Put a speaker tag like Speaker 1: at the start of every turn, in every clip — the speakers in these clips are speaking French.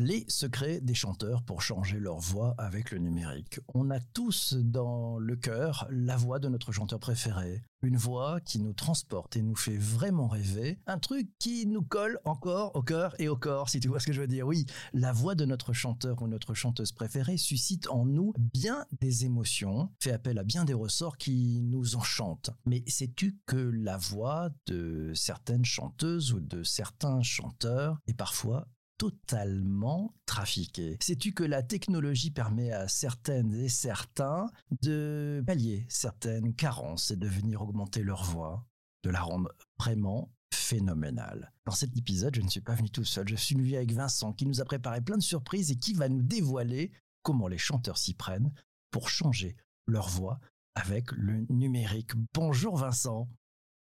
Speaker 1: Les secrets des chanteurs pour changer leur voix avec le numérique. On a tous dans le cœur la voix de notre chanteur préféré. Une voix qui nous transporte et nous fait vraiment rêver. Un truc qui nous colle encore au cœur et au corps, si tu vois ce que je veux dire. Oui, la voix de notre chanteur ou notre chanteuse préférée suscite en nous bien des émotions, fait appel à bien des ressorts qui nous enchantent. Mais sais-tu que la voix de certaines chanteuses ou de certains chanteurs est parfois totalement trafiqué. Sais-tu que la technologie permet à certaines et certains de pallier certaines carences et de venir augmenter leur voix, de la rendre vraiment phénoménale? Dans cet épisode, je ne suis pas venu tout seul, je suis venu avec Vincent qui nous a préparé plein de surprises et qui va nous dévoiler comment les chanteurs s'y prennent pour changer leur voix avec le numérique. Bonjour Vincent.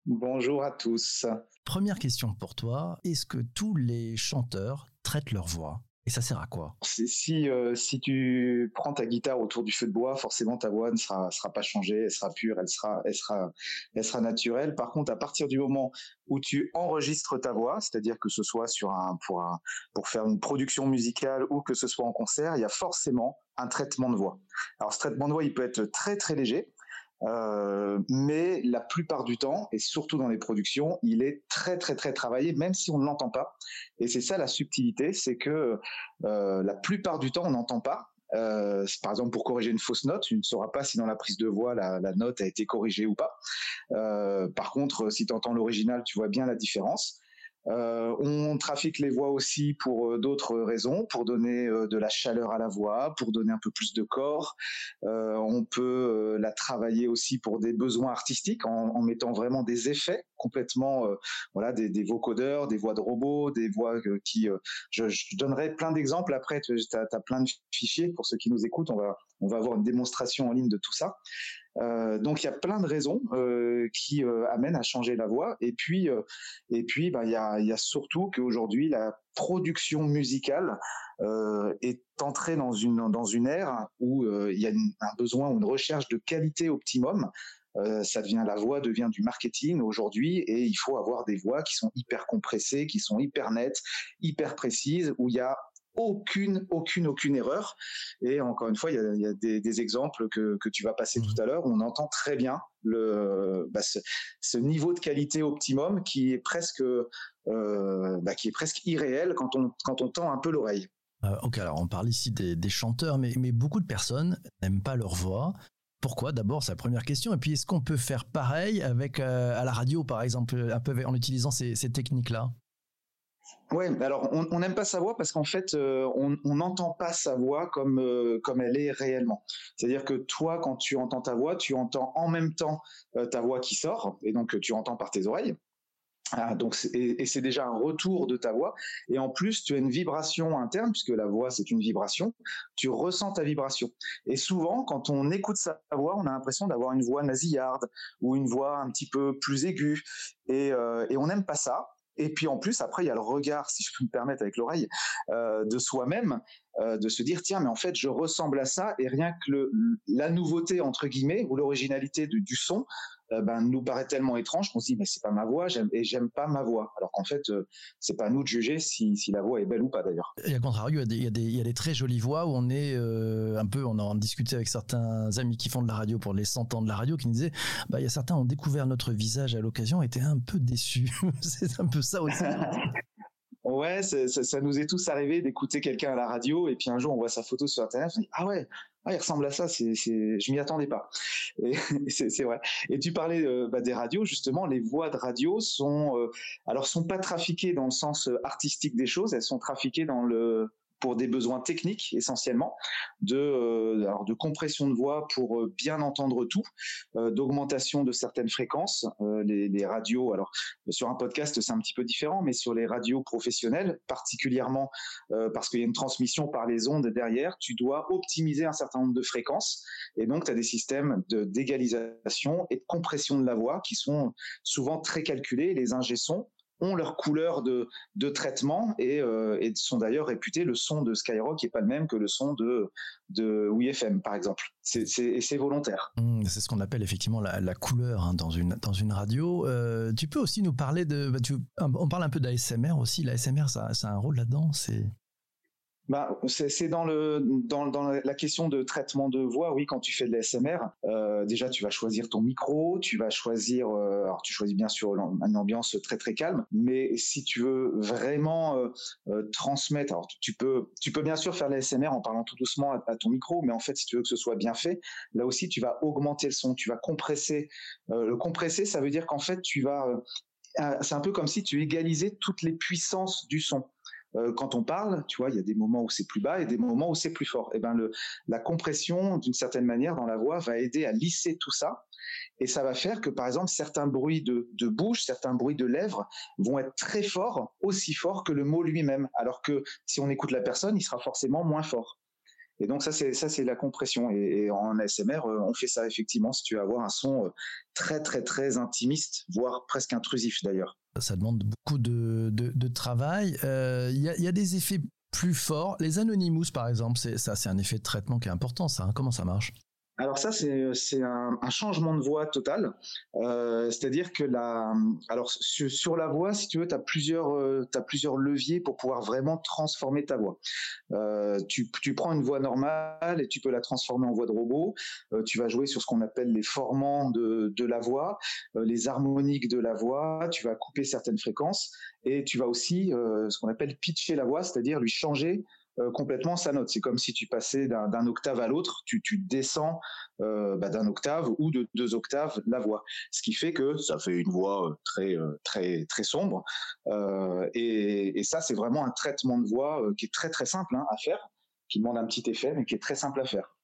Speaker 2: Bonjour à tous.
Speaker 1: Première question pour toi, est-ce que tous les chanteurs leur voix et ça sert à quoi?
Speaker 2: Si euh, si tu prends ta guitare autour du feu de bois, forcément ta voix ne sera sera pas changée, elle sera pure, elle sera elle sera elle sera naturelle. Par contre, à partir du moment où tu enregistres ta voix, c'est-à-dire que ce soit sur un pour un pour faire une production musicale ou que ce soit en concert, il y a forcément un traitement de voix. Alors ce traitement de voix, il peut être très très léger. Euh, mais la plupart du temps, et surtout dans les productions, il est très très très travaillé, même si on ne l'entend pas. Et c'est ça la subtilité, c'est que euh, la plupart du temps, on n'entend pas. Euh, par exemple, pour corriger une fausse note, tu ne sauras pas si dans la prise de voix la, la note a été corrigée ou pas. Par contre, si tu entends l'original, tu vois bien la différence. Euh, on trafique les voix aussi pour euh, d'autres raisons, pour donner euh, de la chaleur à la voix, pour donner un peu plus de corps. on peut la travailler aussi pour des besoins artistiques en, mettant vraiment des effets complètement, voilà, des, vocodeurs, des voix de robots, des voix qui. Je, je, donnerai plein d'exemples après. Tu as, plein de fichiers pour ceux qui nous écoutent. On va on va avoir une démonstration en ligne de tout ça. Euh, donc il y a plein de raisons euh, qui euh, amènent à changer la voix. Et puis et puis bah il y a, y a surtout qu'aujourd'hui la production musicale est entrée dans une dans une ère où il y a un besoin ou une recherche de qualité optimum. Ça devient la voix devient du marketing aujourd'hui et il faut avoir des voix qui sont hyper compressées, qui sont hyper nettes, hyper précises, où il y a aucune, aucune, aucune erreur. Et encore une fois, il y a, il y a des, des, exemples que, que tu vas passer tout à l'heure où on entend très bien le, bah, ce, ce, niveau de qualité optimum qui est presque, euh, bah, qui est presque irréel quand on, quand on tend un peu l'oreille.
Speaker 1: Euh, ok, alors on parle ici des, des chanteurs, mais, mais beaucoup de personnes n'aiment pas leur voix. Pourquoi D'abord, la première question. Et puis, est-ce qu'on peut faire pareil avec euh, à la radio, par exemple, un peu en utilisant ces, techniques-là?
Speaker 2: Ouais, alors on n'aime pas sa voix parce qu'en fait, euh, on n'entend pas sa voix comme euh, comme elle est réellement. C'est-à-dire que toi, quand tu entends ta voix, tu entends en même temps ta voix qui sort, et donc tu entends par tes oreilles. Ah, donc et, c'est déjà un retour de ta voix. Et en plus, tu as une vibration interne puisque la voix c'est une vibration. Tu ressens ta vibration. Et souvent, quand on écoute sa voix, on a l'impression d'avoir une voix nasillarde ou une voix un petit peu plus aiguë. Et, et on n'aime pas ça. Et puis en plus, après, il y a le regard, si je peux me permettre avec l'oreille, euh, de soi-même, euh, de se dire tiens, mais en fait, je ressemble à ça, et rien que la nouveauté entre guillemets ou l'originalité du son euh, ben, nous paraît tellement étrange qu'on se dit mais c'est pas ma voix j'aime, et j'aime pas ma voix. Alors qu'en fait, euh, c'est pas à nous de juger si, si la voix est belle ou pas d'ailleurs.
Speaker 1: Et à contrario, il y, a des, il, y y a des très jolies voix où on est euh, un peu, on a en discuté avec certains amis qui font de la radio pour les 100 ans de la radio qui nous disaient bah il y a certains ont découvert notre visage à l'occasion et étaient un peu déçus. c'est un peu ça aussi.
Speaker 2: Ouais, ça, nous est tous arrivé d'écouter quelqu'un à la radio et puis un jour on voit sa photo sur internet, on dit ah ouais, ah, il ressemble à ça, c'est, c'est, je m'y attendais pas. Et, vrai. Et tu parlais euh, bah, des radios, justement, les voix de radio sont, euh, alors sont pas trafiquées dans le sens euh, artistique des choses, elles sont trafiquées dans le pour des besoins techniques essentiellement, de, euh, alors de compression de voix pour euh, bien entendre tout, euh, d'augmentation de certaines fréquences. Les, radios, alors sur un podcast c'est un petit peu différent, mais sur les radios professionnelles, particulièrement parce qu'il y a une transmission par les ondes derrière, tu dois optimiser un certain nombre de fréquences, et donc tu as des systèmes de d'égalisation et de compression de la voix qui sont souvent très calculés. Les ingé ont leur couleur de, traitement et, euh, et sont d'ailleurs réputés. Le son de Skyrock n'est pas le même que le son de, de WFM, par exemple. C'est, c'est, volontaire.
Speaker 1: Mmh, c'est ce qu'on appelle effectivement la, couleur hein, dans, une, dans une radio. Euh, tu peux aussi nous parler de... Bah, on parle un peu d'ASMR aussi. L'ASMR, ça, ça a un rôle là-dedans. C'est...
Speaker 2: bah, c'est dans la question de traitement de voix. Oui, quand tu fais de l'ASMR, euh, déjà tu vas choisir ton micro, tu vas choisir. Euh, alors tu choisis bien sûr une ambiance très très calme, mais si tu veux vraiment euh, euh transmettre, alors tu peux bien sûr faire l'ASMR en parlant tout doucement à, ton micro, mais en fait si tu veux que ce soit bien fait, là aussi tu vas augmenter le son, tu vas compresser. Le compresser, ça veut dire qu'en fait tu vas c'est un peu comme si tu égalisais toutes les puissances du son. Euh, quand on parle, tu vois, il y a des moments où c'est plus bas et des moments où c'est plus fort. Et eh ben la compression, d'une certaine manière, dans la voix, va aider à lisser tout ça. Et ça va faire que, par exemple, certains bruits de, bouche, certains bruits de lèvres vont être très forts, aussi forts que le mot lui-même. Alors que si on écoute la personne, il sera forcément moins fort. Et donc ça c'est la compression et, en ASMR euh, on fait ça effectivement si tu veux avoir un son euh, très très très intimiste voire presque intrusif d'ailleurs.
Speaker 1: Ça demande beaucoup de, de, travail. Euh, il y, a, y, a, des effets plus forts. Les Anonymous par exemple, c'est un effet de traitement qui est important ça. Hein. Comment ça marche?
Speaker 2: Alors ça, c'est un, changement de voix total. Euh, C'est-à-dire que la, alors sur, la voix, si tu veux, tu as plusieurs, euh, plusieurs leviers pour pouvoir vraiment transformer ta voix. Euh, tu, tu, prends une voix normale et tu peux la transformer en voix de robot. Tu vas jouer sur ce qu'on appelle les formants de, de la voix, les harmoniques de la voix. Tu vas couper certaines fréquences et tu vas aussi ce qu'on appelle pitcher la voix, c'est-à-dire lui changer euh, complètement sa note. C'est comme si tu passais d'un octave à l'autre, tu, tu, descends euh, bah, d'un octave ou de deux octaves la voix. Ce qui fait que ça fait une voix euh, très très très sombre. Euh, et, et, ça, c'est vraiment un traitement de voix qui est très très simple hein, à faire, qui demande un petit effet, mais qui est très simple à faire.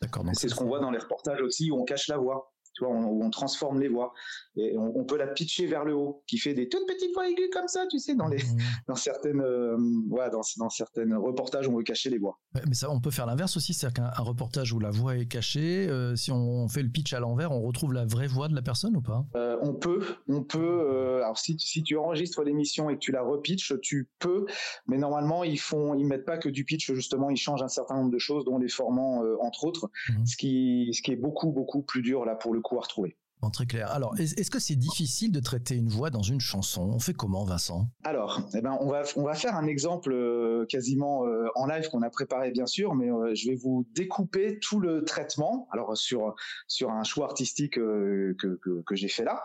Speaker 2: D'accord. C'est ce qu'on voit dans les reportages aussi où on cache la voix tu vois, on, on transforme les voix et on, on, peut la pitcher vers le haut, qui fait des toutes petites voix aiguës comme ça, tu sais, dans les, mmh. dans certaines, euh, ouais, dans, dans certaines reportages, on veut cacher les voix.
Speaker 1: mais ça, on peut faire l'inverse aussi, c'est-à-dire qu'un reportage où la voix est cachée, euh, si on fait le pitch à l'envers, on retrouve la vraie voix de la personne ou pas?
Speaker 2: Euh, On peut, on peut. Euh, alors si, si tu enregistres l'émission et que tu la repitches, tu peux, mais normalement ils font, ils mettent pas que du pitch, justement, ils changent un certain nombre de choses, dont les formants entre autres, mmh. ce qui, ce qui est beaucoup, beaucoup plus dur là pour le coup à retrouver.
Speaker 1: très clair. Alors, est-ce que c'est difficile de traiter une voix dans une chanson? On fait comment, Vincent?
Speaker 2: Alors, eh ben, on va on va faire un exemple euh, quasiment euh, en live qu'on a préparé bien sûr, mais euh, je vais vous découper tout le traitement. Alors sur sur un choix artistique que, que, que j'ai fait là,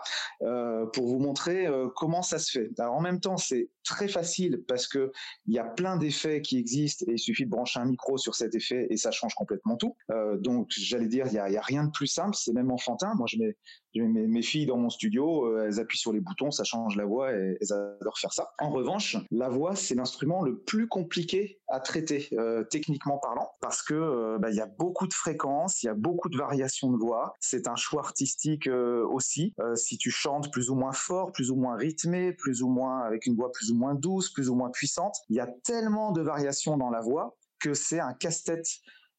Speaker 2: pour vous montrer comment ça se fait. Alors en même temps, c'est très facile parce que il y a plein d'effets qui existent et il suffit de brancher un micro sur cet effet et ça change complètement tout. donc j'allais dire, il y a, y a rien de plus simple, c'est même enfantin. Moi, je mets mes, mes, filles dans mon studio, euh, elles appuient sur les boutons, ça change la voix et elles adorent faire ça. En revanche, la voix, c'est l'instrument le plus compliqué à traiter, euh, techniquement parlant, parce que euh, bah, il y a beaucoup de fréquences, il y a beaucoup de variations de voix. C'est un choix artistique aussi. si tu chantes plus ou moins fort, plus ou moins rythmé, plus ou moins avec une voix plus ou moins douce, plus ou moins puissante, il y a tellement de variations dans la voix que c'est un casse-tête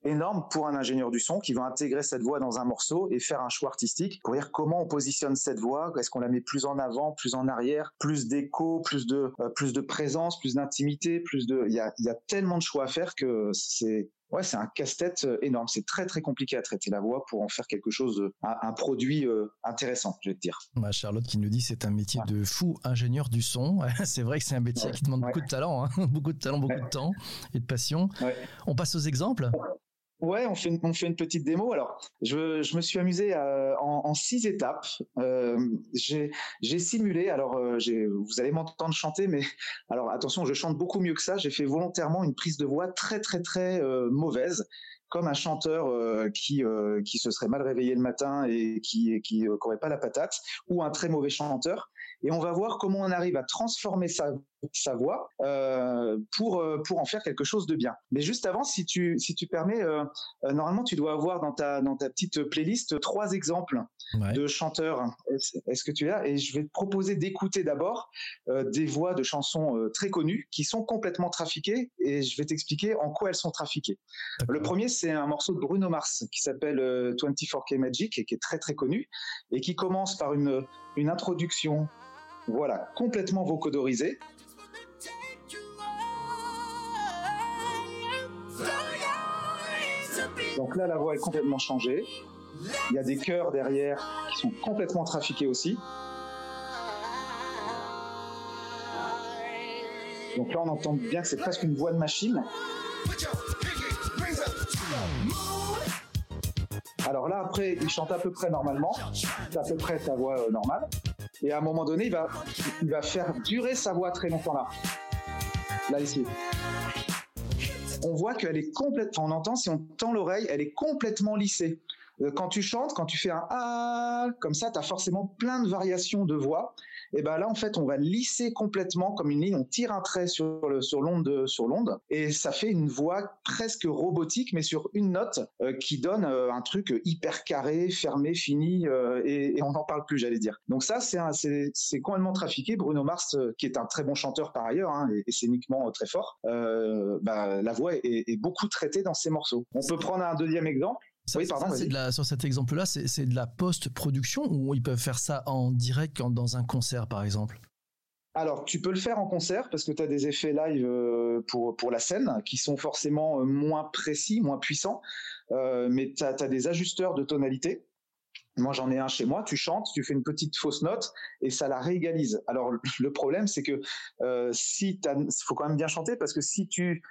Speaker 2: énorme pour un ingénieur du son qui va intégrer cette voix dans un morceau et faire un choix artistique pour dire comment on positionne cette voix, est-ce qu'on la met plus en avant, plus en arrière, plus d'écho, plus de euh, plus de présence, plus d'intimité, plus de il y a, y a tellement de choix à faire que c'est ouais, c'est un casse-tête euh, énorme. C'est très très compliqué à traiter la voix pour en faire quelque chose, de, un, produit euh, intéressant, je vais te dire.
Speaker 1: Bah, Charlotte qui nous dit c'est un métier de fou ingénieur du son. c'est vrai que c'est un métier qui demande beaucoup de talent, hein. beaucoup de talent, beaucoup de temps et de passion. On passe aux exemples.
Speaker 2: Ouais, on fait, une, petite démo. Alors, je, me suis amusé euh, en, six étapes. Euh, j'ai simulé. Alors, euh, vous allez m'entendre chanter, mais alors attention, je chante beaucoup mieux que ça. J'ai fait volontairement une prise de voix très, très, très mauvaise, comme un chanteur qui qui se serait mal réveillé le matin et qui qui n'aurait pas la patate, ou un très mauvais chanteur et on va voir comment on arrive à transformer sa, sa voix euh, pour euh, pour en faire quelque chose de bien. Mais juste avant, si tu si tu permets, euh, euh normalement tu dois avoir dans ta dans ta petite playlist trois exemples ouais. de chanteurs. Est-ce que tu as? Et je vais te proposer d'écouter d'abord euh, des voix de chansons très connues qui sont complètement trafiquées et je vais t'expliquer en quoi elles sont trafiquées. Le premier, c'est un morceau de Bruno Mars qui s'appelle 24K Magic et qui est très très connu et qui commence par une une introduction voilà, complètement vocodorisé. Donc là, la voix est complètement changée. Il y a des chœurs derrière qui sont complètement trafiqués aussi. Donc là, on entend bien que c'est presque une voix de machine. Alors là, après, il chante à peu près normalement, c'est à peu près sa voix euh, normale. Et à un moment donné, il va, il va faire durer sa voix très longtemps là. Là, ici. On voit qu'elle est complètement, on entend, si on tend l'oreille, elle est complètement lissée. Euh, quand tu chantes, quand tu fais un ah comme ça, tu as forcément plein de variations de voix. Et ben là, en fait, on va lisser complètement comme une ligne. On tire un trait sur l'onde sur l'onde et ça fait une voix presque robotique, mais sur une note euh, qui donne euh, un truc hyper carré, fermé, fini et, on n'en parle plus, j'allais dire. Donc ça, c'est c'est complètement trafiqué. Bruno Mars, qui est un très bon chanteur par ailleurs hein, et, scéniquement très fort, bah, la voix est beaucoup traitée dans ses morceaux. On peut prendre un deuxième exemple
Speaker 1: oui, pardon, de la, sur cet exemple-là, c'est de la post-production ou ils peuvent faire ça en direct dans un concert, par exemple?
Speaker 2: Alors, tu peux le faire en concert parce que tu as des effets live euh, pour, pour la scène qui sont forcément euh, moins précis, moins puissants, euh, mais tu as, des ajusteurs de tonalité. Moi, j'en ai un chez moi, tu chantes, tu fais une petite fausse note et ça la réégalise. Alors, le problème, c'est que si il faut quand même bien chanter parce que si tu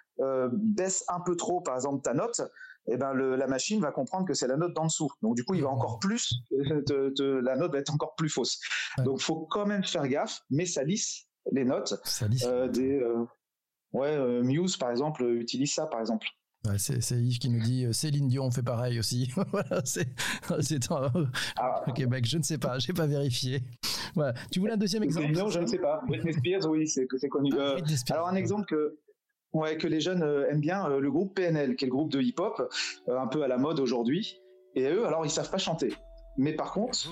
Speaker 2: baisses un peu trop, par exemple, ta note, eh ben la machine va comprendre que c'est la note d'en dessous. Donc du coup, il va encore plus, la note va être encore plus fausse. Donc Donc faut quand même faire gaffe, mais ça lisse les notes.
Speaker 1: Ça lisse.
Speaker 2: Euh, des, euh, ouais, euh, Muse par exemple utilise ça par exemple.
Speaker 1: c'est Yves qui nous dit Céline Dion fait pareil aussi. voilà, c'est ah. au Québec. Je ne sais pas, j'ai pas vérifié. Voilà. Tu voulais un deuxième exemple
Speaker 2: Dion, je ne sais pas. Britney Spears, oui, c'est connu. Ah, alors un exemple que Ouais, que les jeunes euh, aiment bien euh, le groupe PNL, qui est le groupe de hip-hop, euh, un peu à la mode aujourd'hui. Et eux, alors, ils savent pas chanter. Mais par contre,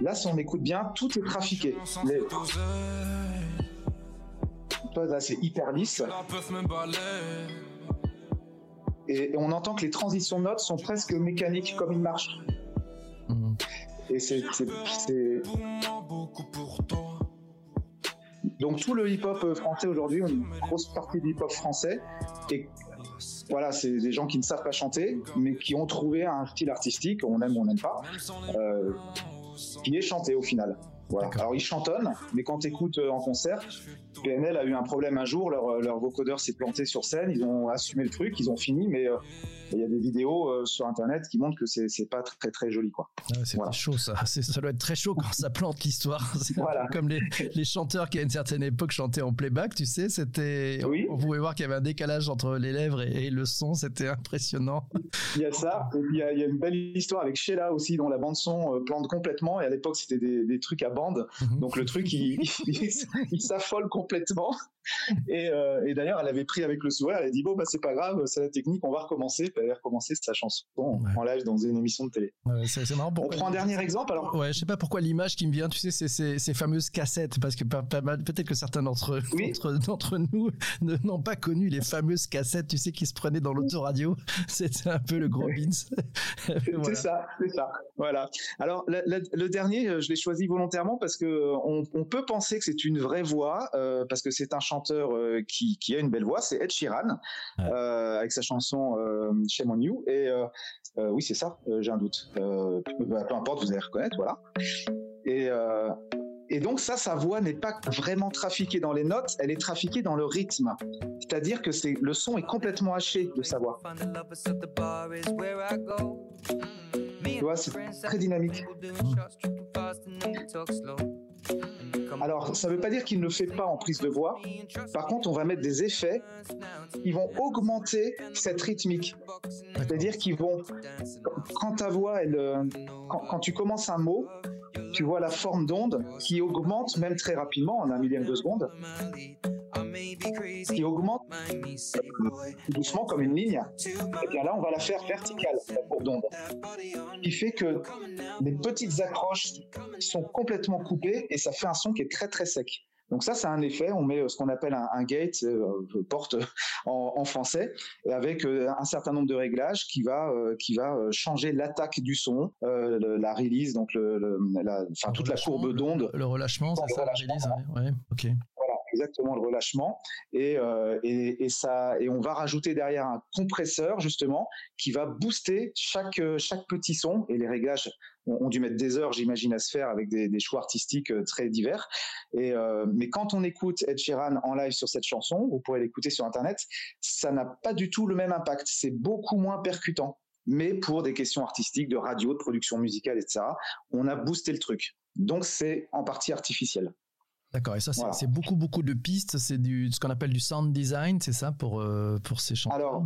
Speaker 2: là, si on écoute bien, tout est trafiqué. Là, c'est hyper lisse. Et on entend que les transitions de notes sont presque mécaniques, comme ils marchent. Mmh. Et c'est donc tout le hip-hop euh, français aujourd'hui, une grosse partie du hip-hop français, et voilà, c'est des gens qui ne savent pas chanter, mais qui ont trouvé un style artistique, on aime ou on n'aime pas, euh, qui est chanté au final. Voilà. Alors ils chantonnent, mais quand tu écoutes euh, en concert, PNL a eu un problème un jour, leur, leur vocodeur s'est planté sur scène, ils ont assumé le truc, ils ont fini, mais il y a des vidéos euh, sur internet qui montrent que c'est pas très très joli quoi.
Speaker 1: Ah c'est chaud ça. Ça doit être très chaud quand ça plante l'histoire. Voilà. Comme les, les, chanteurs qui à une certaine époque chantaient en playback, tu sais, c'était. Oui. On pouvait voir qu'il y avait un décalage entre les lèvres et, le son, c'était impressionnant.
Speaker 2: Il y a ça. il y a, il y a une belle histoire avec Sheila aussi, dont la bande son euh, plante complètement. Et à l'époque, c'était des, des, trucs à bande. Mhm. Donc le truc, il, il s'affole complètement. Et, euh, et d'ailleurs, elle avait pris avec le sourire, elle a dit bon bah c'est pas grave, c'est la technique, on va recommencer. Avait recommencé sa chanson en live dans une émission de télé.
Speaker 1: c'est marrant.
Speaker 2: On prend un dernier exemple alors?
Speaker 1: Ouais, je sais pas pourquoi l'image qui me vient, tu sais, c'est ces fameuses cassettes, parce que peut-être que certains d'entre d'entre nous n'ont pas connu les fameuses cassettes, tu sais, qui se prenaient dans l'autoradio. C'était un peu le gros beans.
Speaker 2: C'est ça, c'est ça. Voilà. Alors le, dernier, euh, je l'ai choisi volontairement parce que on, peut penser que c'est une vraie voix, euh, parce que c'est un chanteur euh, qui, qui, a une belle voix, c'est Ed Sheeran, euh, avec sa chanson euh, Shame on You. Et oui, c'est ça, j'ai un doute. Bah, peu importe, vous allez reconnaître, voilà. Et, et donc ça, sa voix n'est pas vraiment trafiquée dans les notes, elle est trafiquée dans le rythme. C'est-à-dire que c'est le son est complètement haché de sa voix. Tu vois, c'est très dynamique. Alors, ça ne veut pas dire qu'il ne fait pas en prise de voix. Par contre, on va mettre des effets qui vont augmenter cette rythmique. C'est-à-dire qu'ils vont, quand ta voix, euh, quand, tu commences un mot, tu vois la forme d'onde qui augmente même très rapidement en un millième de seconde qui augmente doucement comme une ligne. Et bien là, on va la faire verticale, la courbe d'onde. qui fait que les petites accroches sont complètement coupées et ça fait un son qui est très très sec. Donc ça, c'est un effet. On met euh, ce qu'on appelle un, gate, euh, porte en, français, avec euh, un certain nombre de réglages qui va qui va changer l'attaque du son, la release, donc le, la, enfin, toute la courbe d'onde.
Speaker 1: Le, relâchement, c'est ça, la release. Ouais, ok
Speaker 2: exactement le relâchement et, euh, et, et, ça et on va rajouter derrière un compresseur justement qui va booster chaque chaque petit son et les réglages ont, dû mettre des heures, j'imagine, à se faire avec des, choix artistiques très divers. Et mais quand on écoute Ed Sheeran en live sur cette chanson, vous pourrez l'écouter sur internet, ça n'a pas du tout le même impact. C'est beaucoup moins percutant mais pour des questions artistiques, de radio, de production musicale, etc., on a boosté le truc. Donc c'est en partie artificiel.
Speaker 1: D'accord, et ça c'est beaucoup beaucoup de pistes, c'est ce qu'on appelle du sound design, c'est ça pour euh, pour ces chansons.
Speaker 2: Alors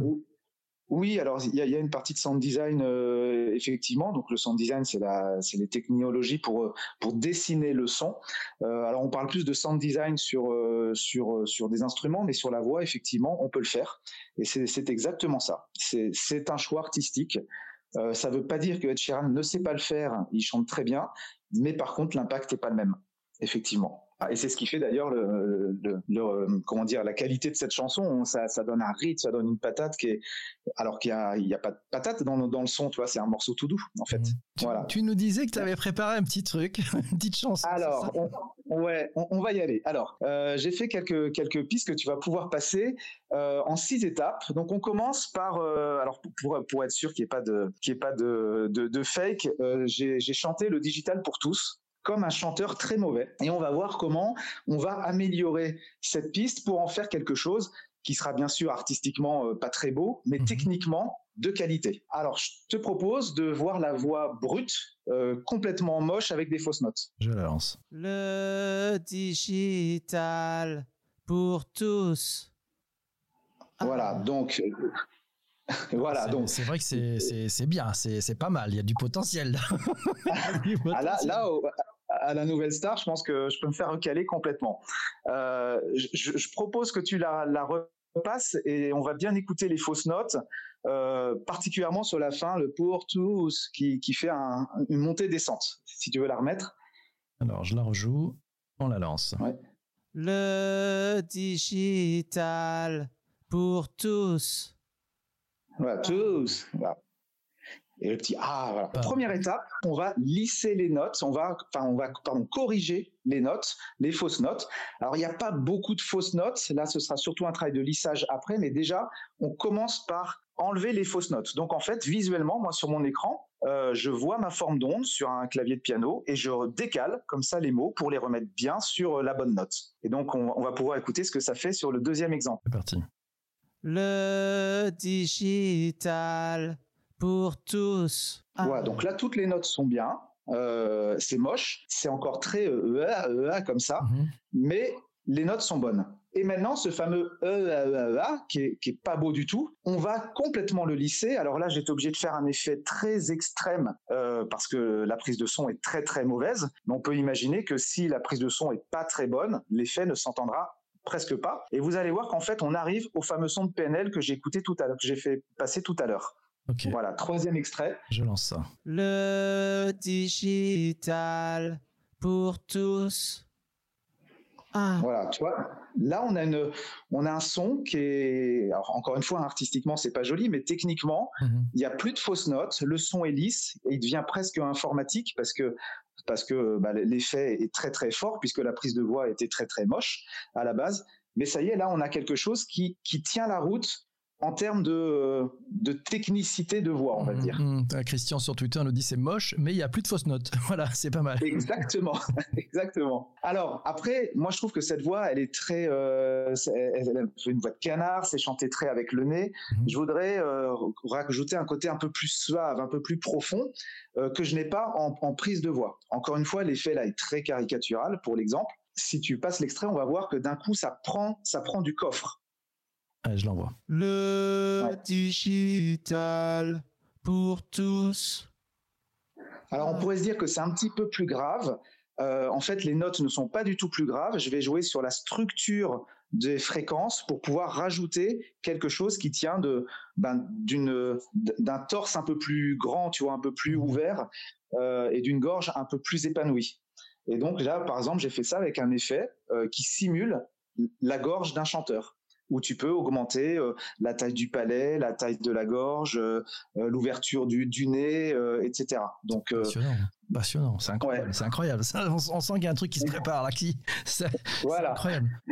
Speaker 2: oui, alors il y, a, une partie de sound design euh, effectivement. Donc le sound design, c'est les technologies pour euh, pour dessiner le son. Euh, alors on parle plus de sound design sur sur sur des instruments, mais sur la voix, effectivement, on peut le faire. Et c'est exactement ça. C'est un choix artistique. ça veut pas dire que Ed Sheeran ne sait pas le faire. Il chante très bien, mais par contre l'impact est pas le même. Effectivement. Ah, et c'est ce qui fait d'ailleurs le, le, comment dire la qualité de cette chanson. Ça, ça, donne un rythme, ça donne une patate qui est alors qu'il y a, il y a pas de patate dans, dans le son. Tu vois, c'est un morceau tout doux en fait. Mmh.
Speaker 1: Voilà. Tu, nous disais que tu avais préparé un petit truc, une petite chanson.
Speaker 2: Alors on, ouais, on, va y aller. Alors euh, j'ai fait quelques quelques pistes que tu vas pouvoir passer euh, en six étapes. Donc on commence par euh, alors pour pour être sûr qu'il n'y ait pas de qu'il ait pas de de, de fake, j'ai chanté le digital pour tous comme un chanteur très mauvais. Et on va voir comment on va améliorer cette piste pour en faire quelque chose qui sera bien sûr artistiquement euh, pas très beau, mais mhm. techniquement de qualité. Alors, je te propose de voir la voix brute, euh, complètement moche avec des fausses notes.
Speaker 1: Je la lance.
Speaker 3: Le digital pour tous.
Speaker 2: Voilà, donc voilà, donc
Speaker 1: c'est vrai que c'est bien, c'est pas mal, il y a du potentiel.
Speaker 2: Ah, là, là, à la nouvelle star, je pense que je peux me faire recaler complètement. Euh, je, propose que tu la, repasses et on va bien écouter les fausses notes, euh, particulièrement sur la fin, le pour tous qui, fait une montée-descente. Si tu veux la remettre.
Speaker 1: Alors, je la rejoue, on la lance.
Speaker 3: Le digital pour tous.
Speaker 2: Voilà, tous. Et le petit ah voilà. Première étape, on va lisser les notes, on va enfin on va pardon corriger les notes, les fausses notes. Alors il n'y a pas beaucoup de fausses notes, là ce sera surtout un travail de lissage après, mais déjà on commence par enlever les fausses notes. Donc en fait visuellement moi sur mon écran, euh, je vois ma forme d'onde sur un clavier de piano et je décale comme ça les mots pour les remettre bien sur la bonne note. Et donc on, on va pouvoir écouter ce que ça fait sur le deuxième exemple.
Speaker 1: C'est parti.
Speaker 3: Le digital pour tous.
Speaker 2: Ah. donc là, toutes les notes sont bien. Euh, c'est moche, c'est encore très euh, e e comme ça, mhm. mais les notes sont bonnes. Et maintenant, ce fameux e, e, e qui est, qui est pas beau du tout, on va complètement le lisser. Alors là, j'étais obligé de faire un effet très extrême euh, parce que la prise de son est très très mauvaise. Mais on peut imaginer que si la prise de son est pas très bonne, l'effet ne s'entendra presque pas. Et vous allez voir qu'en fait, on arrive au fameux son de PNL que j'ai écouté tout à l'heure, que j'ai fait passer tout à l'heure. Voilà, troisième extrait.
Speaker 1: Je lance ça.
Speaker 3: Le digital pour tous.
Speaker 2: Ah. Voilà, tu vois, là on a une, on a un son qui est, encore une fois, artistiquement c'est pas joli, mais techniquement, mhm. il y a plus de fausses notes, le son est lisse et il devient presque informatique parce que parce que bah, l'effet est très très fort puisque la prise de voix était très très moche à la base. Mais ça y est, là on a quelque chose qui qui tient la route en termes de, de, technicité de voix, on va mmh, dire.
Speaker 1: Mmh. Ah, Christian sur Twitter nous dit c'est moche, mais il y a plus de fausses notes. voilà, c'est pas mal.
Speaker 2: Exactement, exactement. Alors après, moi je trouve que cette voix, elle est très, euh, elle a une voix de canard, c'est chanté très avec le nez. Mmh. Je voudrais euh, rajouter un côté un peu plus suave, un peu plus profond euh, que je n'ai pas en, en prise de voix. Encore une fois, l'effet là est très caricatural. Pour l'exemple, si tu passes l'extrait, on va voir que d'un coup ça prend, ça prend du coffre
Speaker 1: je l'envoie.
Speaker 3: Le digital pour tous.
Speaker 2: Alors on pourrait se dire que c'est un petit peu plus grave. Euh, en fait, les notes ne sont pas du tout plus graves. Je vais jouer sur la structure des fréquences pour pouvoir rajouter quelque chose qui tient de ben, d'une d'un torse un peu plus grand, tu vois, un peu plus mmh. ouvert euh, et d'une gorge un peu plus épanouie. Et donc là, par exemple, j'ai fait ça avec un effet euh, qui simule la gorge d'un chanteur où tu peux augmenter euh, la taille du palais, la taille de la gorge, euh, euh, l'ouverture du, du nez, etc.
Speaker 1: Donc passionnant, passionnant, c'est incroyable, c'est incroyable. on, sent qu'il y a un truc qui se prépare là, qui, c'est,
Speaker 2: voilà.
Speaker 1: incroyable.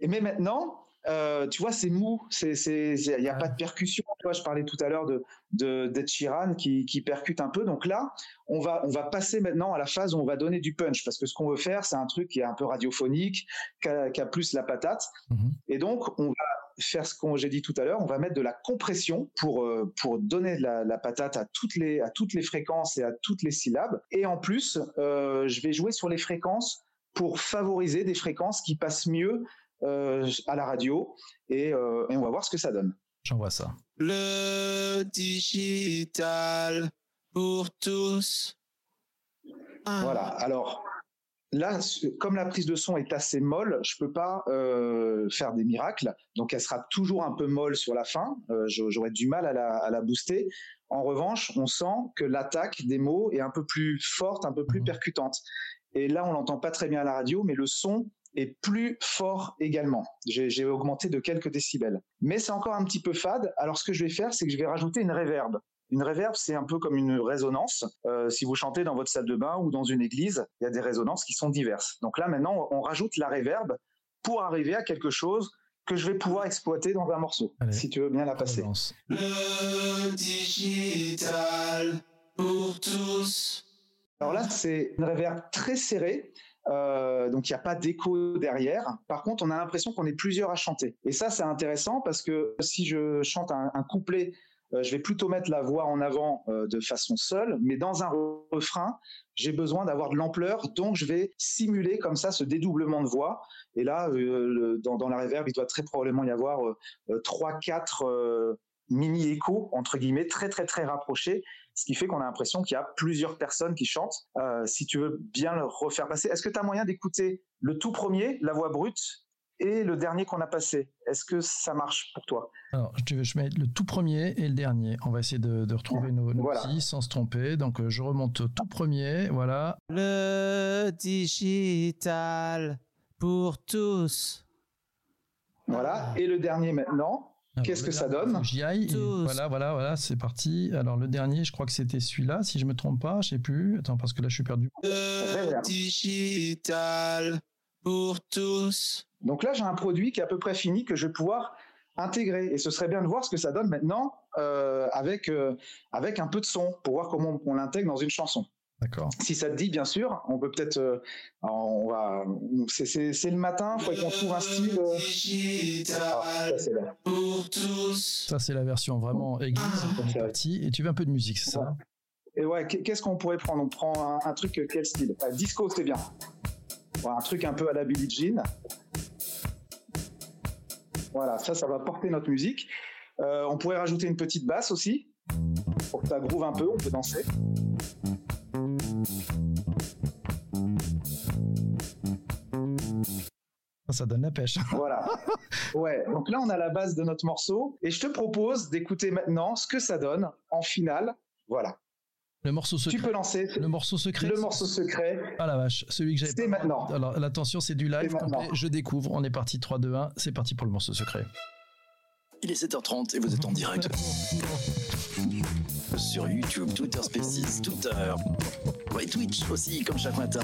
Speaker 2: Et mais maintenant, euh, tu vois, c'est mou, il n'y a pas de percussion. Tu vois, je parlais tout à l'heure de, de Sheeran qui, qui percute un peu. Donc là, on va, on va passer maintenant à la phase où on va donner du punch parce que ce qu'on veut faire, c'est un truc qui est un peu radiophonique, qui a, qui a plus la patate.
Speaker 1: Mhm.
Speaker 2: Et donc, on va faire ce qu'on j'ai dit tout à l'heure, on va mettre de la compression pour euh, pour donner de la, la patate à toutes les à toutes les fréquences et à toutes les syllabes. Et en plus, euh, je vais jouer sur les fréquences pour favoriser des fréquences qui passent mieux à la radio et, euh, et on va voir ce que ça donne.
Speaker 1: J'envoie ça.
Speaker 3: Le digital pour tous. Ah.
Speaker 2: Voilà. Alors là, comme la prise de son est assez molle, je peux pas euh, faire des miracles. Donc elle sera toujours un peu molle sur la fin. Euh, j'a- J'aurais du mal à la, à la booster. En revanche, on sent que l'attaque des mots est un peu plus forte, un peu plus
Speaker 1: Mhm.
Speaker 2: percutante. Et là, on l'entend pas très bien à la radio, mais le son est plus fort également. J'ai augmenté de quelques décibels. Mais c'est encore un petit peu fade. Alors ce que je vais faire, c'est que je vais rajouter une réverb. Une réverb, c'est un peu comme une résonance. Euh, si vous chantez dans votre salle de bain ou dans une église, il y a des résonances qui sont diverses. Donc là, maintenant, on rajoute la réverb pour arriver à quelque chose que je vais pouvoir exploiter dans un morceau,
Speaker 1: Allez.
Speaker 2: si tu veux bien la passer.
Speaker 3: Le digital pour tous.
Speaker 2: Alors là, c'est une réverb très serrée. Euh, donc il n'y a pas d'écho derrière. Par contre, on a l'impression qu'on est plusieurs à chanter. Et ça, c'est intéressant parce que si je chante un, couplet, euh, je vais plutôt mettre la voix en avant euh, de façon seule, mais dans un refrain, j'ai besoin d'avoir de l'ampleur, donc je vais simuler comme ça ce dédoublement de voix. Et là, dans, dans la réverb, il doit très probablement y avoir trois, quatre mini échos entre guillemets, très très très rapprochés ce qui fait qu'on a l'impression qu'il y a plusieurs personnes qui chantent. Euh, si tu veux bien le refaire passer, est-ce que tu as moyen d'écouter le tout premier, la voix brute, et le dernier qu'on a passé? Est-ce que ça marche pour toi?
Speaker 1: Alors, je, je mets le tout premier et le dernier. On va essayer de, de retrouver nos, nos
Speaker 2: Voilà.
Speaker 1: petits sans se tromper. Donc, euh, je remonte au tout premier. Voilà.
Speaker 3: Le digital pour tous.
Speaker 2: Voilà. Et le dernier maintenant.
Speaker 1: Alors,
Speaker 2: Qu'est-ce que ça donne
Speaker 1: aille. Voilà, voilà, voilà, c'est parti. Alors, le dernier, je crois que c'était celui-là, si je me trompe pas. Je sais plus. Attends, parce que là, je suis perdu.
Speaker 3: Le
Speaker 2: Réverb.
Speaker 3: digital pour tous.
Speaker 2: Donc là, j'ai un produit qui est à peu près fini que je vais pouvoir intégrer. Et ce serait bien de voir ce que ça donne maintenant euh, avec, euh, avec un peu de son pour voir comment on, on l'intègre dans une chanson.
Speaker 1: D'accord.
Speaker 2: Si ça te dit, bien sûr, on peut peut-être. euh, on va. C'est, le matin, il faut qu'on trouve un style. euh, Ah, ça, c'est là.
Speaker 3: pour tous.
Speaker 1: Ça, c'est la version vraiment église. On est parti. Et tu veux un peu de musique, c'est ça
Speaker 2: Et ouais, qu'est- qu'est-ce qu'on pourrait prendre? On prend un, un truc, euh, quel style? Ah, Disco, c'est bien. Ouais, un truc un peu à la Billie Jean. Voilà, ça, ça va porter notre musique. Euh, on pourrait rajouter une petite basse aussi, pour que ça groove un peu, on peut danser.
Speaker 1: Ça, ça donne la pêche.
Speaker 2: Voilà. Ouais, donc là, on a la base de notre morceau. Et je te propose d'écouter maintenant ce que ça donne en finale. Voilà.
Speaker 1: Le morceau
Speaker 2: Tu
Speaker 1: secret.
Speaker 2: peux lancer
Speaker 1: Le morceau secret.
Speaker 2: le morceau secret.
Speaker 1: Ah la vache, celui que j'avais
Speaker 2: C'est maintenant.
Speaker 1: Alors l'attention, c'est du live complet. Je découvre. On est parti 3 2 1, c'est parti pour le morceau secret.
Speaker 4: Il est 7h30 et vous êtes en direct sur YouTube, Twitter Spaces, Twitter, ouais, Twitch aussi, comme chaque matin.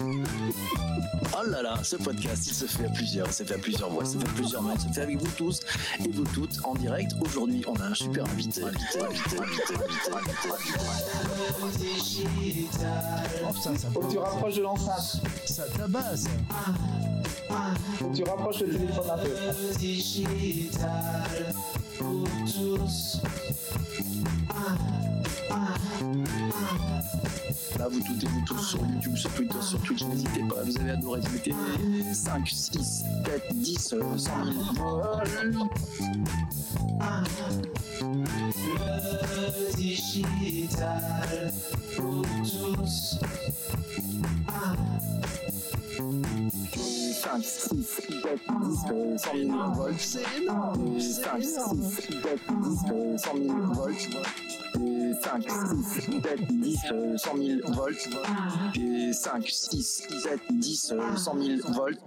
Speaker 4: Oh là là, ce podcast, il se fait à plusieurs, il se fait à plusieurs voix, il se fait à plusieurs mains, il se fait avec vous tous et vous toutes en direct. Aujourd'hui, on a un super invité. Invité, invité, invité, invité, invité, invité.
Speaker 1: Oh putain, ça,
Speaker 2: Faut que tu rapproches de l'enceinte.
Speaker 1: ça tabasse.
Speaker 2: Que tu rapproches le téléphone un peu.
Speaker 3: Digital pour tous.
Speaker 4: Là, vous toutes et vous tous sur YouTube, sur Twitter, sur Twitch, n'hésitez pas, vous avez adoré, vous mettez 5, 6, 7, 10, euh, 100 000 volts.
Speaker 3: Le digital pour tous.
Speaker 4: 5, 6, 7, 10, euh, 100 000 volts.
Speaker 1: C'est énorme.
Speaker 4: 5, 6, 7, 10, euh, 100 000 volts. Et 5, 6, 7, 10, euh, 100 000 volts. Et 5, 6, 7, 10, 100 000 volts.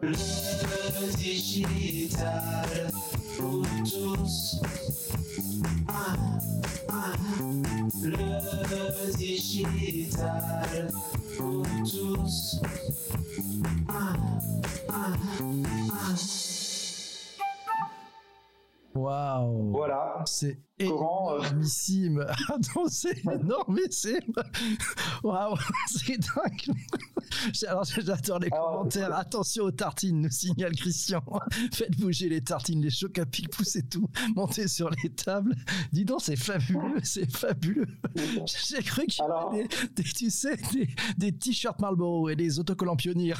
Speaker 3: Le pour tous. Le digital pour tous.
Speaker 1: Waouh.
Speaker 2: Voilà.
Speaker 1: C'est
Speaker 2: euh,
Speaker 1: énormissime. Attends, c'est énormissime. Waouh, c'est dingue. Alors, j'adore les
Speaker 2: Alors,
Speaker 1: commentaires. Attention aux tartines, nous signale Christian. Faites bouger les tartines, les chocs à pic, poussez tout. Montez sur les tables. Dis donc, c'est fabuleux, c'est fabuleux. J'ai cru qu'il y avait
Speaker 2: Alors-
Speaker 1: des, des- tu sais, des, des t-shirts Marlboro et des autocollants pionniers.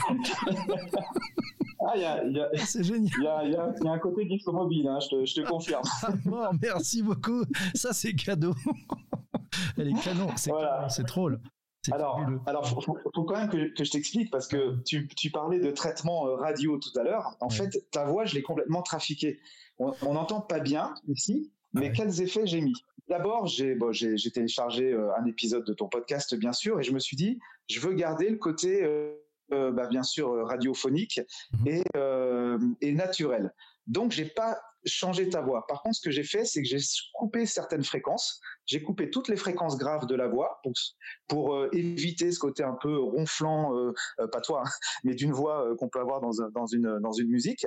Speaker 2: Ah, il y a, il y a-
Speaker 1: C'est génial.
Speaker 2: il y a- il y a- il y a un côté disco mobile, hein, je, te, je te confirme.
Speaker 1: Ah, mort, merci beaucoup. Ça, c'est cadeau. Elle est canon. C'est
Speaker 2: Voilà.
Speaker 1: c'est drôle.
Speaker 2: Alors,
Speaker 1: fabuleux.
Speaker 2: alors faut, faut- faut quand même que, que je t'explique parce que tu, tu parlais de traitement euh, radio tout à l'heure. En
Speaker 1: Ouais.
Speaker 2: fait, ta voix, je l'ai complètement trafiquée. On n'entend pas bien ici, mais
Speaker 1: Ouais.
Speaker 2: quels effets j'ai mis? D'abord, bon, j'ai téléchargé euh, un épisode de ton podcast, bien sûr, et je me suis dit, je veux garder le côté, euh, euh, bah, bien sûr, euh, radiophonique
Speaker 1: Mhm.
Speaker 2: et, euh, et naturel. Donc, j'ai pas changé ta voix. Par contre, ce que j'ai fait, c'est que j'ai coupé certaines fréquences. J'ai coupé toutes les fréquences graves de la voix pour, pour euh, éviter ce côté un peu ronflant, pas toi, hein, mais d'une voix qu'on peut avoir dans, un- dans, une, dans une musique.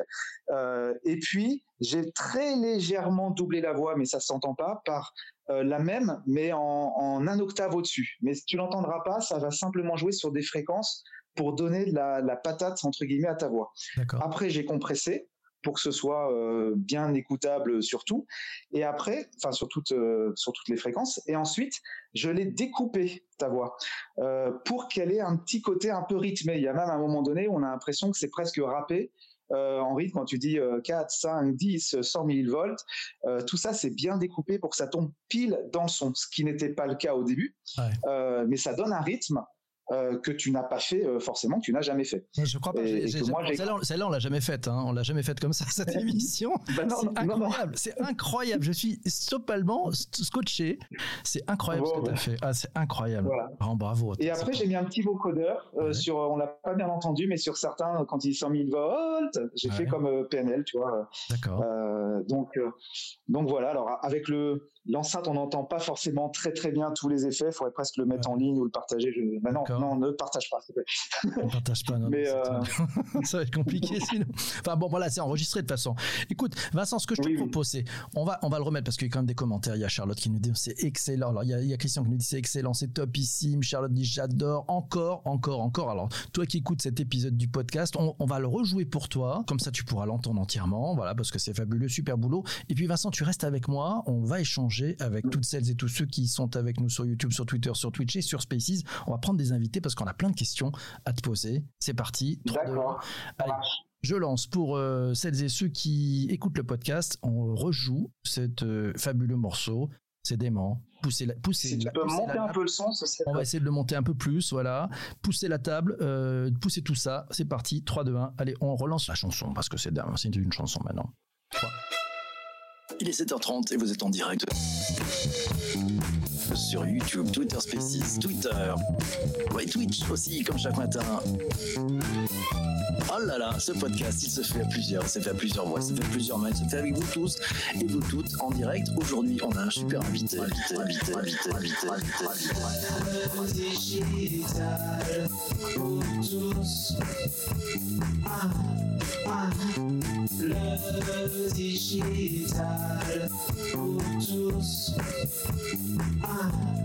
Speaker 2: Et puis, j'ai très légèrement doublé la voix, mais ça s'entend pas, par euh, la même, mais en, en un octave au-dessus. Mais tu l'entendras pas, ça va simplement jouer sur des fréquences pour donner de la, la patate, entre guillemets, à ta voix. Après, j'ai compressé pour que ce soit euh, bien écoutable sur tout. Et après, enfin sur toutes, euh, sur toutes les fréquences. Et ensuite, je l'ai découpé ta voix euh, pour qu'elle ait un petit côté un peu rythmé. Il y a même un moment donné où on a l'impression que c'est presque rappé. en rythme, quand tu dis euh, 4, 5, 10, 100 millivolts, euh, tout ça c'est bien découpé pour que ça tombe pile dans le son, ce qui n'était pas le cas au début.
Speaker 1: Ouais.
Speaker 2: Mais ça donne un rythme euh, que tu n'as pas fait euh, forcément, que tu n'as jamais fait.
Speaker 1: Je crois pas.
Speaker 2: Et- et
Speaker 1: Celle-là, on- celle-là, on l'a jamais faite. Hein. On l'a jamais faite comme ça cette émission.
Speaker 2: Bah
Speaker 1: c'est incroyable. C'est incroyable. Je suis totalement scotché. C'est incroyable ce que tu as fait. Ah, c'est incroyable.
Speaker 2: Voilà.
Speaker 1: Vraiment, bravo.
Speaker 2: Et après, j'ai mis un petit vocodeur euh,
Speaker 1: Ouais.
Speaker 2: sur, on l'a pas bien entendu, mais sur certains, quand il dit 100 000 volts, j'ai
Speaker 1: Ouais.
Speaker 2: fait comme euh, PNL, tu vois.
Speaker 1: D'accord.
Speaker 2: Donc, donc voilà. Alors avec le l'enceinte, on n'entend pas forcément très très bien tous les effets. Il faudrait presque le mettre
Speaker 1: Ouais.
Speaker 2: en ligne ou le partager. Je... Bah non, non, ne partage pas.
Speaker 1: On partage pas. Non,
Speaker 2: mais,
Speaker 1: non,
Speaker 2: euh,
Speaker 1: ça va être compliqué sinon. Enfin bon, voilà, c'est enregistré de toute façon. Écoute, Vincent, ce que je te
Speaker 2: Oui, oui.
Speaker 1: propose, c'est on va, on va le remettre parce qu'il y a quand même des commentaires. Il y a Charlotte qui nous dit c'est excellent. Alors il y a, il y a Christian qui nous dit c'est excellent, c'est topissime. Charlotte dit j'adore. Encore, encore, encore. Alors toi qui écoutes cet épisode du podcast, on, on va le rejouer pour toi. Comme ça, tu pourras l'entendre entièrement. Voilà, parce que c'est fabuleux, super boulot. Et puis Vincent, tu restes avec moi. On va échanger avec toutes celles et tous ceux qui sont avec nous sur YouTube, sur Twitter, sur Twitch et sur Spaces. On va prendre des invités parce qu'on a plein de questions à te poser. C'est parti. Trois, deux,
Speaker 2: D'accord. Ça
Speaker 1: Allez.
Speaker 2: marche.
Speaker 1: je lance pour euh, celles et ceux qui écoutent le podcast, on rejoue cet euh, fabuleux morceau. C'est dément. Poussez la, poussez
Speaker 2: Si tu
Speaker 1: la-
Speaker 2: peux monter
Speaker 1: la-
Speaker 2: un peu le son,
Speaker 1: On va essayer de le monter un peu plus, voilà. Poussez la table, euh, poussez tout ça. C'est parti. 3, 2, 1. Allez, on relance la chanson parce que c'est une chanson maintenant.
Speaker 5: Il est 7h30 et vous êtes en direct sur YouTube, Twitter Spaces, Twitter, ouais, Twitch aussi, comme chaque matin. Oh là là, ce podcast, il se fait à plusieurs, se fait à plusieurs voix, se fait à plusieurs mains, se fait avec vous tous et vous toutes en direct. Aujourd'hui, on a un super invité, invité, invité, invité, invité, invité,
Speaker 3: le digital pour tous. Ah.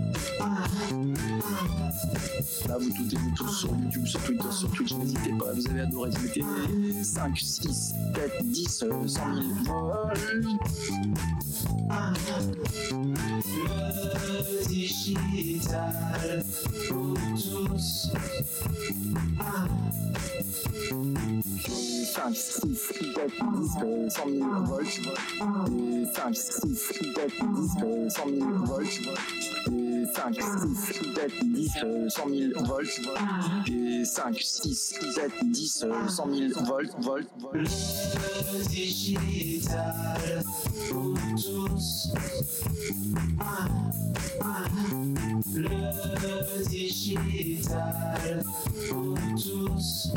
Speaker 5: Là, vous toutes et vous tous sur YouTube, sur Twitter, sur Twitch, n'hésitez pas, vous avez adoré, mettez 5, 6, 7, 10, euh, 100 000 volts.
Speaker 3: Ah, le digital pour tous. Ah,
Speaker 4: 5, 6, 7, 10, euh, 100 000 volts. Et 5, 6, 7, 10, euh, 100 000 volts. 5, 6, 7, 10, 100 000 volts. Et 5, 6, 7, 10, 100 000 volts, volts, volts.
Speaker 3: Le digital pour tous. Le digital pour tous.